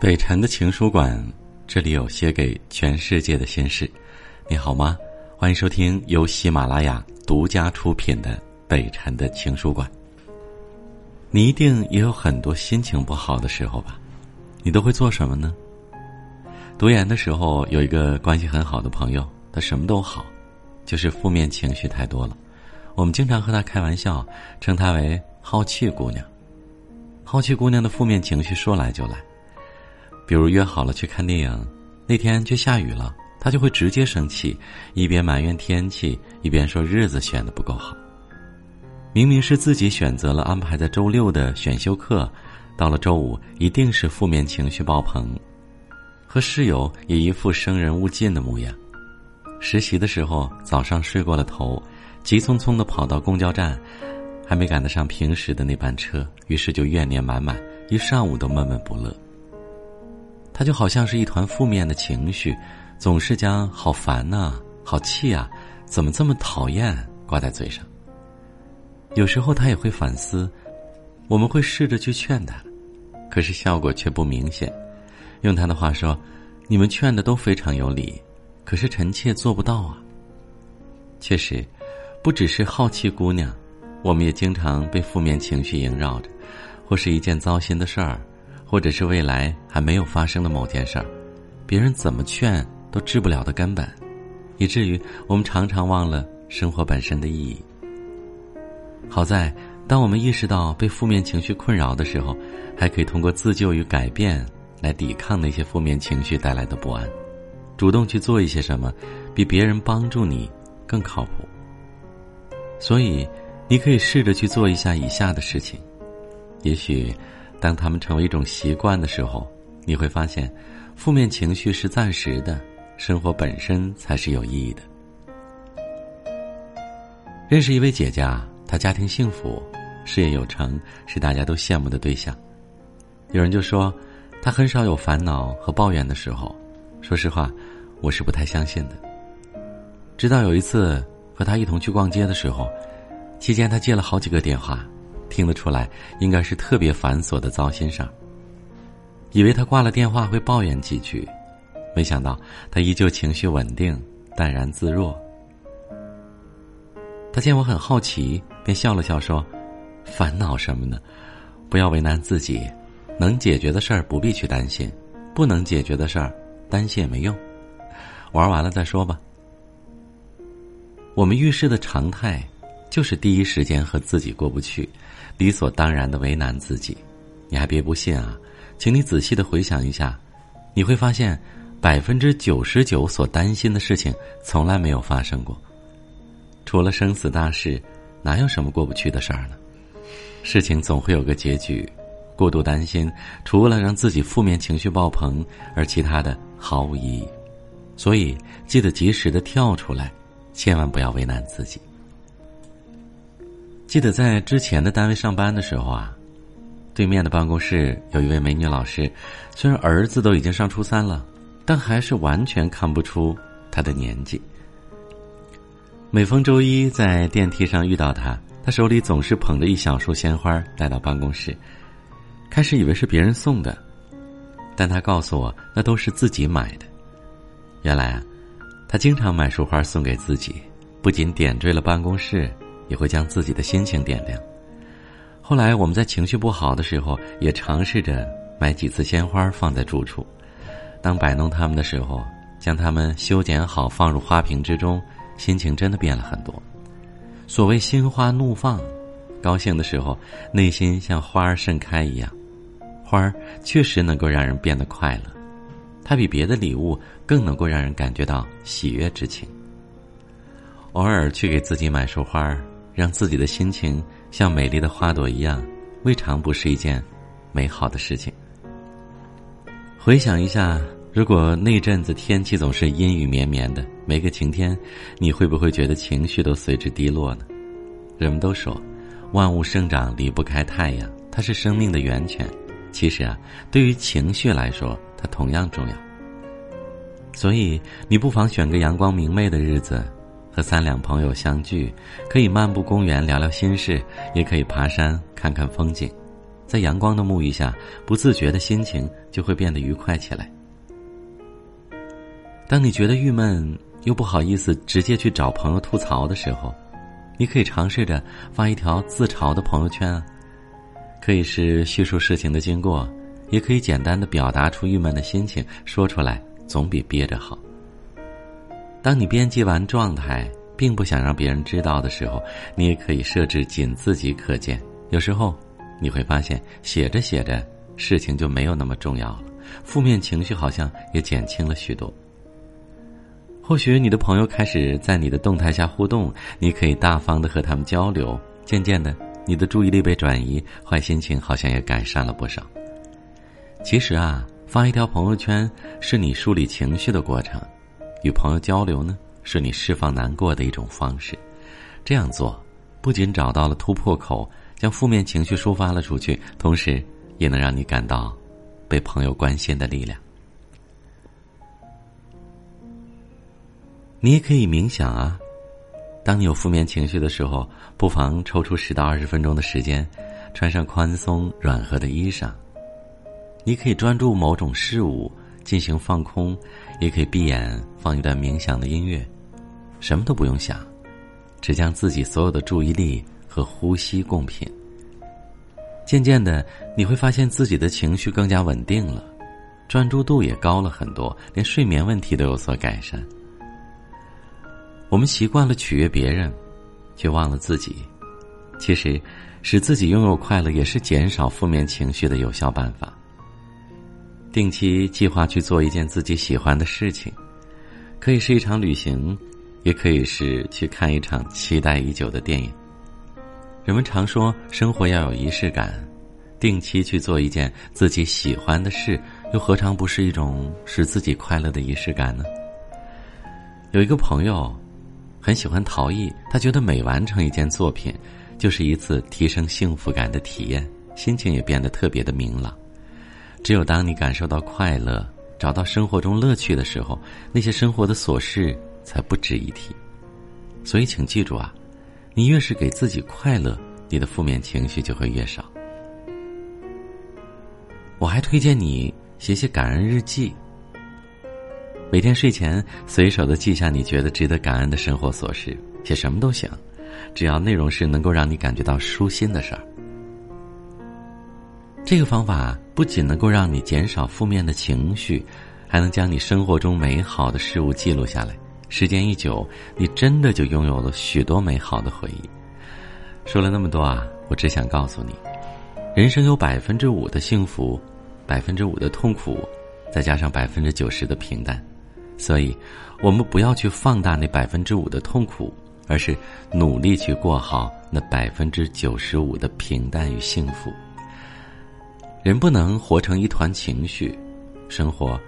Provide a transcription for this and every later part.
北辰的情书馆，这里有写给全世界的心事。你好吗？欢迎收听由喜马拉雅独家出品的《北辰的情书馆》。你一定也有很多心情不好的时候吧？你都会做什么呢？读研的时候，有一个关系很好的朋友，他什么都好，就是负面情绪太多了。我们经常和他开玩笑，称她为“好气姑娘”。好气姑娘的负面情绪说来就来，比如约好了去看电影，那天却下雨了，他就会直接生气，一边埋怨天气，一边说日子选的不够好。明明是自己选择了安排在周六的选修课，到了周五一定是负面情绪爆棚，和室友也一副生人勿近的模样。实习的时候早上睡过了头。急匆匆的跑到公交站，还没赶得上平时的那班车，于是就怨念满满，一上午都闷闷不乐。他就好像是一团负面的情绪，总是将“好烦呐，好气啊，怎么这么讨厌”挂在嘴上。有时候他也会反思，我们会试着去劝他，可是效果却不明显。用他的话说：“你们劝的都非常有理，可是臣妾做不到啊。”确实。不只是好气姑娘，我们也经常被负面情绪萦绕着，或是一件糟心的事儿，或者是未来还没有发生的某件事儿，别人怎么劝都治不了的根本，以至于我们常常忘了生活本身的意义。好在，当我们意识到被负面情绪困扰的时候，还可以通过自救与改变来抵抗那些负面情绪带来的不安，主动去做一些什么，比别人帮助你更靠谱。所以，你可以试着去做一下以下的事情。也许，当他们成为一种习惯的时候，你会发现，负面情绪是暂时的，生活本身才是有意义的。认识一位姐姐啊，她家庭幸福，事业有成，是大家都羡慕的对象。有人就说，她很少有烦恼和抱怨的时候。说实话，我是不太相信的。直到有一次。和他一同去逛街的时候，期间他接了好几个电话，听得出来应该是特别繁琐的糟心事儿。以为他挂了电话会抱怨几句，没想到他依旧情绪稳定、淡然自若。他见我很好奇，便笑了笑说：“烦恼什么呢？不要为难自己，能解决的事儿不必去担心，不能解决的事儿担心也没用，玩完了再说吧。”我们遇事的常态，就是第一时间和自己过不去，理所当然的为难自己。你还别不信啊，请你仔细的回想一下，你会发现，百分之九十九所担心的事情从来没有发生过。除了生死大事，哪有什么过不去的事儿呢？事情总会有个结局。过度担心，除了让自己负面情绪爆棚，而其他的毫无意义。所以，记得及时的跳出来。千万不要为难自己。记得在之前的单位上班的时候啊，对面的办公室有一位美女老师，虽然儿子都已经上初三了，但还是完全看不出她的年纪。每逢周一在电梯上遇到她，她手里总是捧着一小束鲜花带到办公室。开始以为是别人送的，但她告诉我那都是自己买的。原来啊。她经常买束花送给自己，不仅点缀了办公室，也会将自己的心情点亮。后来我们在情绪不好的时候，也尝试着买几次鲜花放在住处。当摆弄它们的时候，将它们修剪好放入花瓶之中，心情真的变了很多。所谓心花怒放，高兴的时候内心像花儿盛开一样，花儿确实能够让人变得快乐。它比别的礼物更能够让人感觉到喜悦之情。偶尔去给自己买束花儿，让自己的心情像美丽的花朵一样，未尝不是一件美好的事情。回想一下，如果那阵子天气总是阴雨绵绵的，没个晴天，你会不会觉得情绪都随之低落呢？人们都说，万物生长离不开太阳，它是生命的源泉。其实啊，对于情绪来说，它同样重要。所以，你不妨选个阳光明媚的日子，和三两朋友相聚，可以漫步公园聊聊心事，也可以爬山看看风景。在阳光的沐浴下，不自觉的心情就会变得愉快起来。当你觉得郁闷又不好意思直接去找朋友吐槽的时候，你可以尝试着发一条自嘲的朋友圈啊，可以是叙述事情的经过，也可以简单的表达出郁闷的心情，说出来总比憋着好。当你编辑完状态，并不想让别人知道的时候，你也可以设置仅自己可见。有时候你会发现，写着写着，事情就没有那么重要了，负面情绪好像也减轻了许多。或许你的朋友开始在你的动态下互动，你可以大方的和他们交流。渐渐的，你的注意力被转移，坏心情好像也改善了不少。其实啊，发一条朋友圈是你梳理情绪的过程，与朋友交流呢，是你释放难过的一种方式。这样做，不仅找到了突破口，将负面情绪抒发了出去，同时也能让你感到被朋友关心的力量。你也可以冥想啊，当你有负面情绪的时候，不妨抽出十到二十分钟的时间，穿上宽松软和的衣裳。你可以专注某种事物进行放空，也可以闭眼放一段冥想的音乐，什么都不用想，只将自己所有的注意力和呼吸共品。渐渐的，你会发现自己的情绪更加稳定了，专注度也高了很多，连睡眠问题都有所改善。我们习惯了取悦别人，却忘了自己。其实，使自己拥有快乐也是减少负面情绪的有效办法。定期计划去做一件自己喜欢的事情，可以是一场旅行，也可以是去看一场期待已久的电影。人们常说生活要有仪式感，定期去做一件自己喜欢的事，又何尝不是一种使自己快乐的仪式感呢？有一个朋友。很喜欢陶艺，他觉得每完成一件作品，就是一次提升幸福感的体验，心情也变得特别的明朗。只有当你感受到快乐，找到生活中乐趣的时候，那些生活的琐事才不值一提。所以，请记住啊，你越是给自己快乐，你的负面情绪就会越少。我还推荐你写写感恩日记。每天睡前随手的记下你觉得值得感恩的生活琐事，写什么都行，只要内容是能够让你感觉到舒心的事儿。这个方法不仅能够让你减少负面的情绪，还能将你生活中美好的事物记录下来。时间一久，你真的就拥有了许多美好的回忆。说了那么多啊，我只想告诉你，人生有百分之五的幸福，百分之五的痛苦，再加上百分之九十的平淡。所以，我们不要去放大那百分之五的痛苦，而是努力去过好那百分之九十五的平淡与幸福。人不能活成一团情绪，生活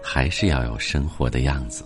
还是要有生活的样子。